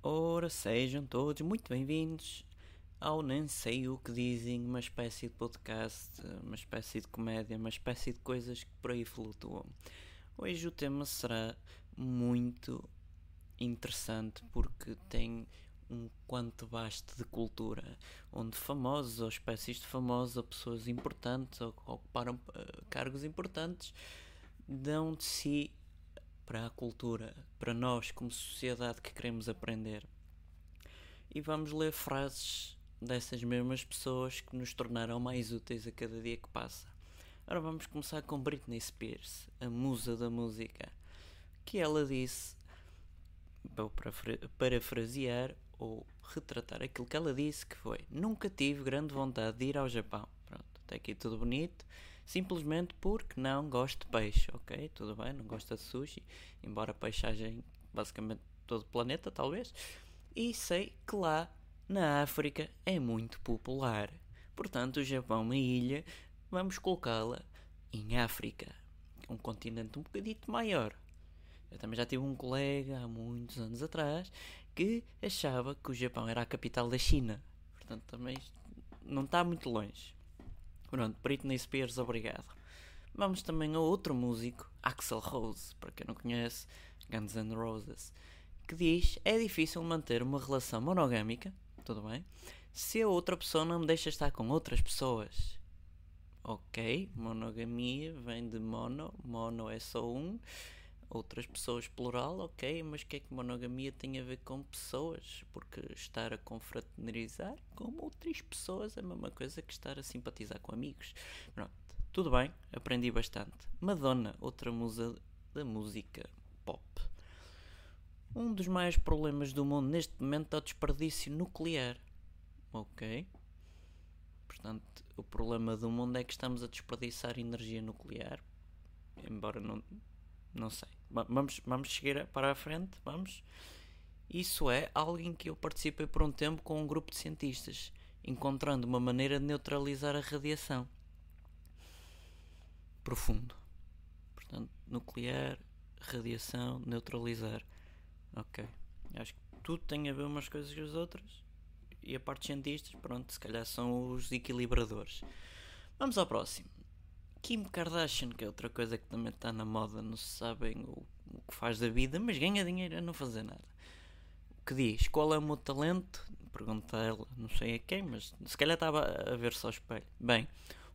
Ora, sejam todos muito bem-vindos ao Nem Sei O Que Dizem, uma espécie de podcast, uma espécie de comédia, uma espécie de coisas que por aí flutuam. Hoje o tema será muito interessante porque tem um quanto vasto de cultura, onde famosos ou espécies de famosos ou pessoas importantes ou ocuparam uh, cargos importantes dão de si para a cultura, para nós como sociedade que queremos aprender. E vamos ler frases dessas mesmas pessoas que nos tornaram mais úteis a cada dia que passa. Ora, vamos começar com Britney Spears, a musa da música, que ela disse, vou parafrasear ou retratar aquilo que ela disse, que foi Nunca tive grande vontade de ir ao Japão. Pronto, até aqui tudo bonito simplesmente porque não gosto de peixe, ok? Tudo bem, não gosta de sushi, embora peixe haja em basicamente todo o planeta, talvez. E sei que lá na África é muito popular. Portanto, o Japão é uma ilha, vamos colocá-la em África, um continente um bocadito maior. Eu também já tive um colega há muitos anos atrás que achava que o Japão era a capital da China. Portanto, também não está muito longe. Pronto, Britney Spears, obrigado. Vamos também a outro músico, Axel Rose, para quem não conhece, Guns N' Roses, que diz: É difícil manter uma relação monogâmica, tudo bem, se a outra pessoa não me deixa estar com outras pessoas. Ok, monogamia vem de mono, mono é só um, outras pessoas plural, ok, mas o que é que monogamia tem a ver com pessoas? Porque estar a confraternizar com outras pessoas é a mesma coisa que estar a simpatizar com amigos. Pronto, tudo bem, aprendi bastante. Madonna, outra musa da música pop. Um dos maiores problemas do mundo neste momento é o desperdício nuclear. Ok? Portanto, o problema do mundo é que estamos a desperdiçar energia nuclear. Embora não, não sei. Vamos, vamos seguir para a frente, vamos. Isso é algo em que eu participei por um tempo com um grupo de cientistas, encontrando uma maneira de neutralizar a radiação. Profundo. Portanto, nuclear, radiação, neutralizar. Ok. Acho que tudo tem a ver umas coisas com as outras. E a parte de cientistas, pronto, se calhar são os equilibradores. Vamos ao próximo. Kim Kardashian, que é outra coisa que também está na moda, não se sabem o, o, que faz da vida, mas ganha dinheiro a não fazer nada. O que diz? Qual é o meu talento? Pergunta ela, não sei a quem, mas se calhar estava a ver-se ao espelho. Bem,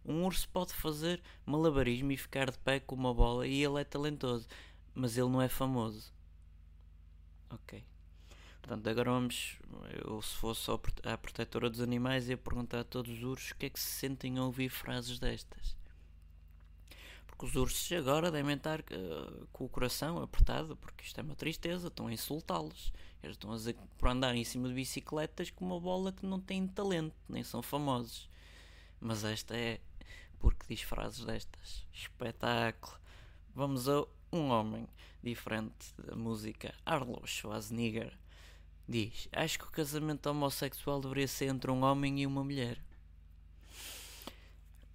um urso pode fazer malabarismo e ficar de pé com uma bola e ele é talentoso, mas ele não é famoso. Ok. Portanto, agora vamos. Eu, se fosse a protetora dos animais, ia perguntar a todos os ursos o que é que se sentem a ouvir frases destas. Porque os ursos agora devem estar uh, com o coração apertado, porque isto é uma tristeza, estão a insultá-los. Eles estão a dizer que por andar em cima de bicicletas com uma bola que não tem talento, nem são famosos. Mas esta é porque diz frases destas. Espetáculo. Vamos a um homem diferente da música. Arlo Schwarzenegger diz: Acho que o casamento homossexual deveria ser entre um homem e uma mulher.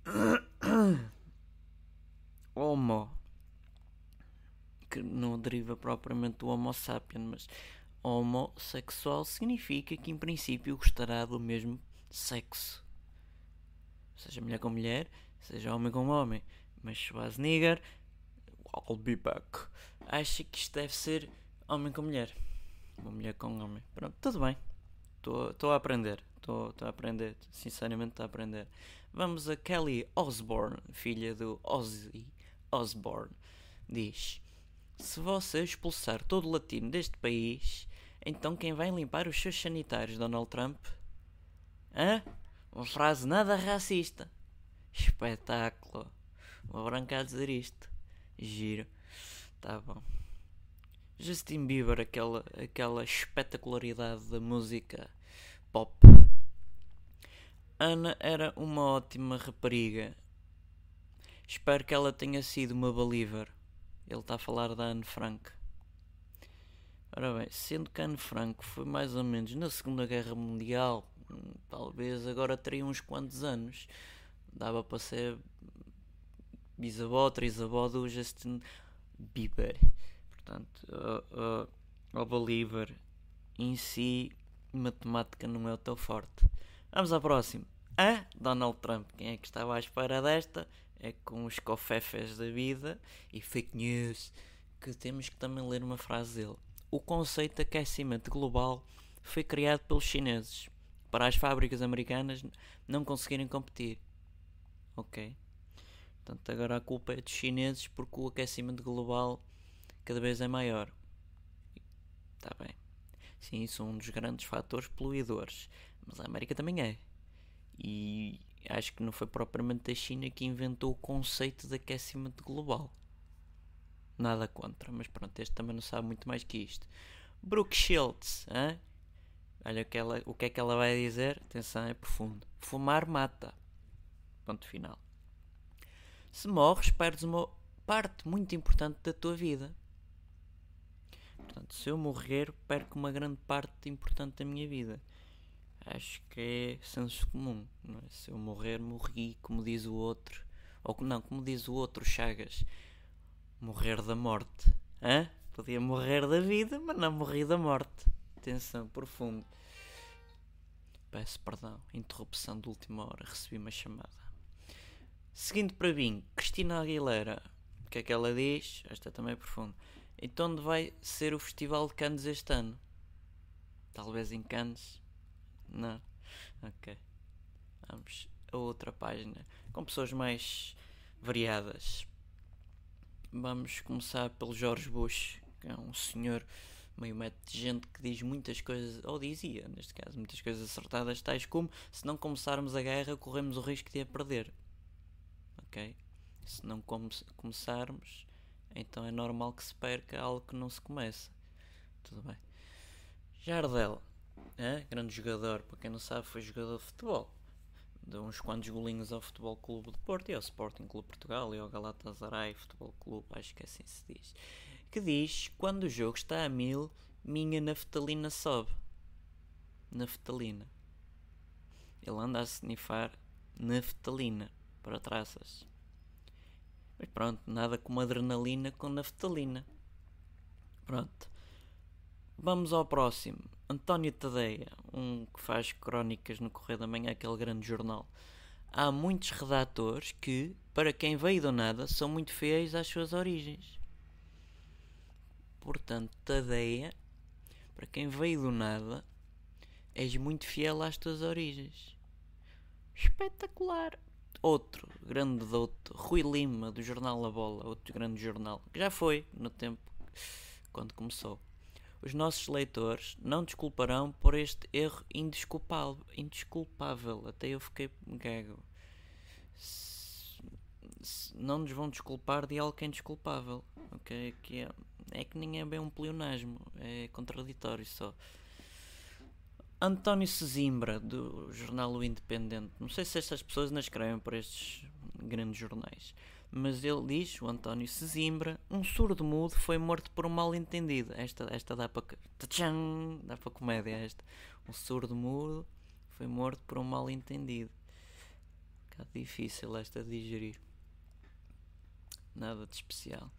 homo, que não deriva propriamente do homo sapiens, mas homossexual significa que em princípio gostará do mesmo sexo. Seja mulher com mulher, seja homem com homem. Mas Schwarzenegger, I'll be back. Acha que isto deve ser homem com mulher. Uma mulher com homem. Pronto, tudo bem. Estou a aprender. Estou a aprender. Sinceramente estou a aprender. Vamos a Kelly Osbourne, filha do Ozzy Osborne diz: Se você expulsar todo o latino deste país, então quem vai limpar os seus sanitários, Donald Trump? Hã? Uma frase nada racista. Espetáculo. Uma branca a dizer isto. Giro. Tá bom. Justin Bieber, aquela, aquela espetacularidade da música pop. Ana era uma ótima rapariga Espero que ela tenha sido uma believer. Ele está a falar da Anne Frank. Ora bem, sendo que Anne Frank foi mais ou menos na Segunda Guerra Mundial, hum, talvez agora teria uns quantos anos. Dava para ser bisavó, trisavó do Justin Bieber. Portanto, uh, uh, believer em si, matemática não é o teu forte. Vamos ao próximo. Ah, Donald Trump. Quem é que estava à espera desta? É com os cofefes da vida e fake news que temos que também ler uma frase dele. O conceito de aquecimento global foi criado pelos chineses para as fábricas americanas não conseguirem competir. Ok? Portanto, agora a culpa é dos chineses porque o aquecimento global cada vez é maior. Está bem. Sim, isso é um dos grandes fatores poluidores. Mas a América também é. E acho que não foi propriamente a China que inventou o conceito de aquecimento global. Nada contra, mas pronto, este também não sabe muito mais que isto. Brooke Shields, hein? olha o que, ela, o que é que ela vai dizer. Atenção, é profundo. Fumar mata. Ponto final. Se morres, perdes uma parte muito importante da tua vida. Portanto, se eu morrer, perco uma grande parte importante da minha vida. Acho que é senso comum. É? Se eu morrer, morri, como diz o outro. Ou não, como diz o outro Chagas. Morrer da morte. Hã? Podia morrer da vida, mas não morri da morte. Atenção, profundo. Peço perdão, interrupção de última hora, recebi uma chamada. Seguindo para mim, Cristina Aguilera. O que é que ela diz? Esta também é profunda. Então onde vai ser o Festival de Cannes este ano? Talvez em Cannes? Não? Ok. Vamos a outra página. Com pessoas mais variadas. Vamos começar pelo George Bush, que é um senhor meio metro de gente que diz muitas coisas, ou dizia, neste caso, muitas coisas acertadas, tais como se não começarmos a guerra corremos o risco de a perder. Ok? Se não come começarmos, então é normal que se perca algo que não se começa. Tudo bem. Jardel, é? grande jogador, para quem não sabe, foi jogador de futebol. Deu uns quantos golinhos ao Futebol Clube de Porto e ao Sporting Clube Portugal e ao Galatasaray Futebol Clube, acho que assim se diz. Que diz: quando o jogo está a mil, minha naftalina sobe. Naftalina. Ele anda a snifar naftalina para traças. Mas pronto, nada como adrenalina com naftalina. Pronto. Vamos ao próximo. António Tadeia, um que faz crónicas no Correio da Manhã, aquele grande jornal. Há muitos redatores que, para quem veio do nada, são muito fiéis às suas origens. Portanto, Tadeia, para quem veio do nada, és muito fiel às tuas origens. Espetacular! outro grande douto, Rui Lima, do jornal A Bola, outro grande jornal, que já foi no tempo quando começou. Os nossos leitores não desculparão por este erro indesculpável, indesculpável. até eu fiquei gago. não nos vão desculpar de algo que é indesculpável, ok? Que é, é que nem é bem um pleonasmo, é contraditório só. António Sesimbra, do jornal O Independente. Não sei se estas pessoas não escrevem para estes grandes jornais, mas ele diz, o António Sesimbra, um surdo mudo foi morto por um mal entendido. Esta, esta dá para. Tchan, dá para comédia esta. Um surdo mudo foi morto por um mal entendido. Um bocado difícil esta de digerir. Nada de especial.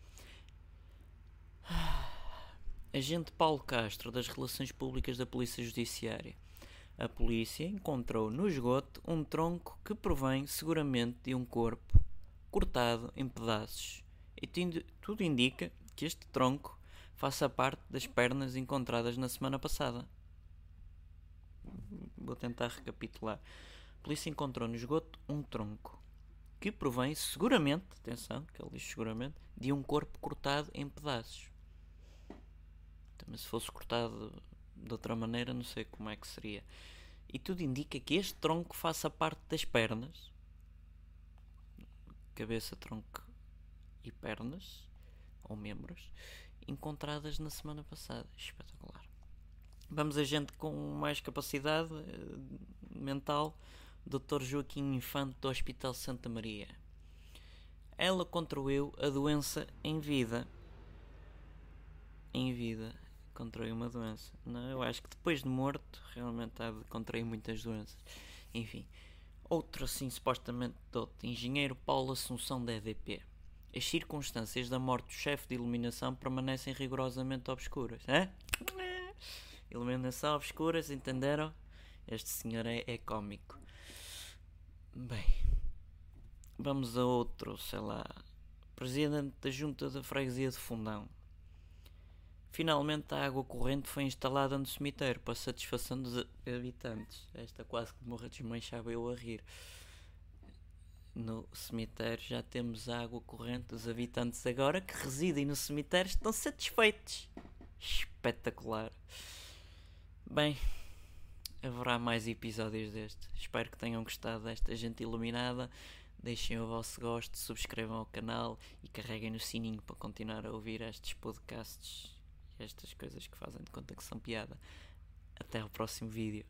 Agente Paulo Castro, das Relações Públicas da Polícia Judiciária. A polícia encontrou no esgoto um tronco que provém seguramente de um corpo cortado em pedaços. E tudo indica que este tronco faça parte das pernas encontradas na semana passada. Vou tentar recapitular. A polícia encontrou no esgoto um tronco que provém seguramente, atenção, que ele diz seguramente, de um corpo cortado em pedaços. Mas se fosse cortado de outra maneira, não sei como é que seria. E tudo indica que este tronco faça parte das pernas, cabeça, tronco e pernas, ou membros, encontradas na semana passada. Espetacular. Vamos a gente com mais capacidade eh, mental, Dr. Joaquim Infante do Hospital Santa Maria. Ela contraiu a doença em vida. Em vida contrai uma doença. Não, eu acho que depois de morto, realmente há de contrair muitas doenças. Enfim, outro assim, supostamente, dote, engenheiro Paulo Assunção da EDP. As circunstâncias da morte do chefe de iluminação permanecem rigorosamente obscuras. É? Iluminação obscuras, entenderam? Este senhor é, é cómico. Bem, vamos a outro, sei lá. Presidente da Junta da Freguesia de Fundão. Finalmente a água corrente foi instalada no cemitério para satisfação dos habitantes. Esta quase que morra desmanchava eu a rir. No cemitério já temos a água corrente. Os habitantes agora que residem no cemitério estão satisfeitos. Espetacular. Bem, haverá mais episódios deste. Espero que tenham gostado desta gente iluminada. Deixem o vosso gosto, subscrevam ao canal e carreguem no sininho para continuar a ouvir estes podcasts estas coisas que fazem de conta que são piada. Até ao próximo vídeo.